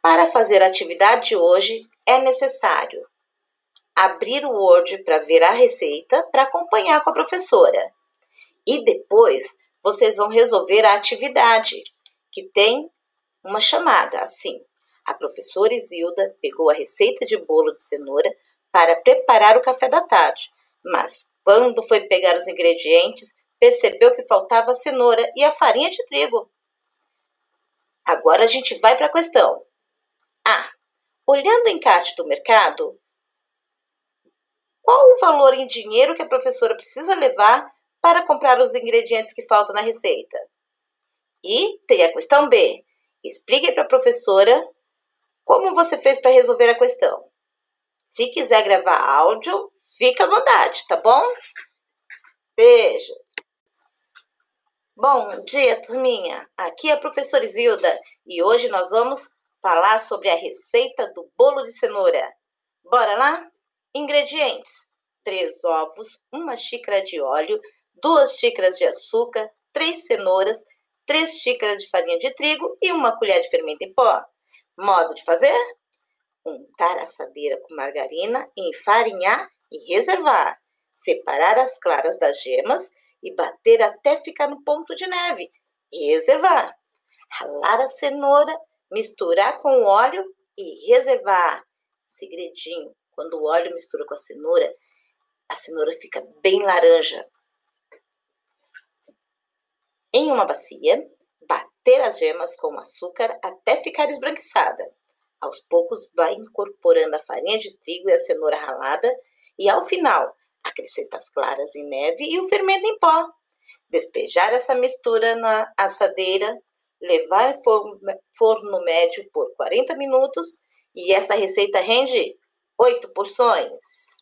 Para fazer a atividade de hoje, é necessário abrir o Word para ver a receita para acompanhar com a professora. E depois vocês vão resolver a atividade, que tem uma chamada assim. A professora Isilda pegou a receita de bolo de cenoura para preparar o café da tarde, mas quando foi pegar os ingredientes, percebeu que faltava a cenoura e a farinha de trigo. Agora a gente vai para a questão. Olhando o encarte do mercado, qual o valor em dinheiro que a professora precisa levar para comprar os ingredientes que faltam na receita? E tem a questão B. Explique para a professora como você fez para resolver a questão. Se quiser gravar áudio, fica à vontade, tá bom? Beijo! Bom dia, turminha! Aqui é a professora Isilda e hoje nós vamos falar sobre a receita do bolo de cenoura. Bora lá? Ingredientes: 3 ovos, 1 xícara de óleo, 2 xícaras de açúcar, 3 cenouras, 3 xícaras de farinha de trigo e 1 colher de fermento em pó. Modo de fazer? Untar a assadeira com margarina, enfarinhar e reservar. Separar as claras das gemas e bater até ficar no ponto de neve. Reservar. Ralar a cenoura, misturar com o óleo e reservar. Segredinho: quando o óleo mistura com a cenoura, a cenoura fica bem laranja. Em uma bacia, bater as gemas com açúcar até ficar esbranquiçada. Aos poucos, vai incorporando a farinha de trigo e a cenoura ralada e, ao final, acrescenta as claras em neve e o fermento em pó. Despejar essa mistura na assadeira, levar forno médio por 40 minutos e essa receita rende 8 porções.